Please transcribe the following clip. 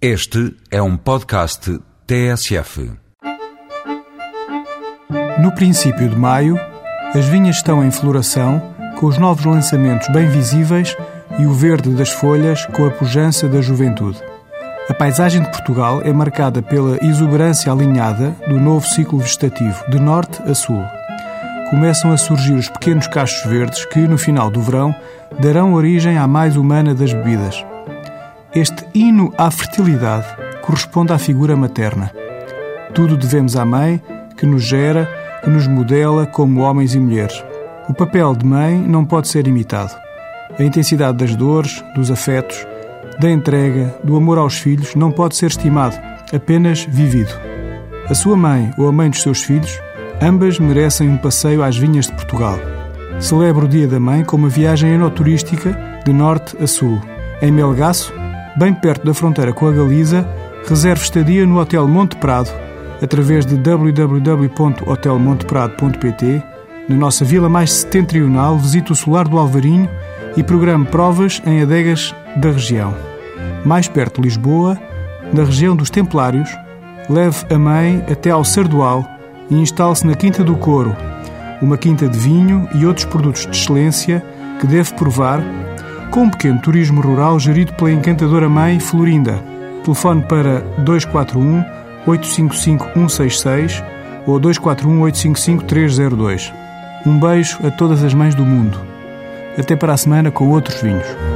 Este é um podcast TSF. No princípio de maio, as vinhas estão em floração, com os novos lançamentos bem visíveis e o verde das folhas com a pujança da juventude. A paisagem de Portugal é marcada pela exuberância alinhada do novo ciclo vegetativo, de norte a sul. Começam a surgir os pequenos cachos verdes que, no final do verão, darão origem à mais humana das bebidas. Este hino à fertilidade corresponde à figura materna. Tudo devemos à mãe, que nos gera, que nos modela como homens e mulheres. O papel de mãe não pode ser imitado. A intensidade das dores, dos afetos, da entrega, do amor aos filhos não pode ser estimado, apenas vivido. A sua mãe ou a mãe dos seus filhos, ambas merecem um passeio às vinhas de Portugal. Celebra o Dia da Mãe com uma viagem enoturística de norte a sul. Em Melgaço, bem perto da fronteira com a Galiza, reserve estadia no Hotel Monte Prado através de www.hotelmonteprado.pt. Na nossa vila mais setentrional, visite o Solar do Alvarinho e programe provas em adegas da região. Mais perto de Lisboa, na região dos Templários, leve a mãe até ao Sardual e instale-se na Quinta do Couro, uma quinta de vinho e outros produtos de excelência que deve provar, com um pequeno turismo rural gerido pela encantadora mãe Florinda. Telefone para 241 855 166 ou 241 855 302. Um beijo a todas as mães do mundo. Até para a semana com outros vinhos.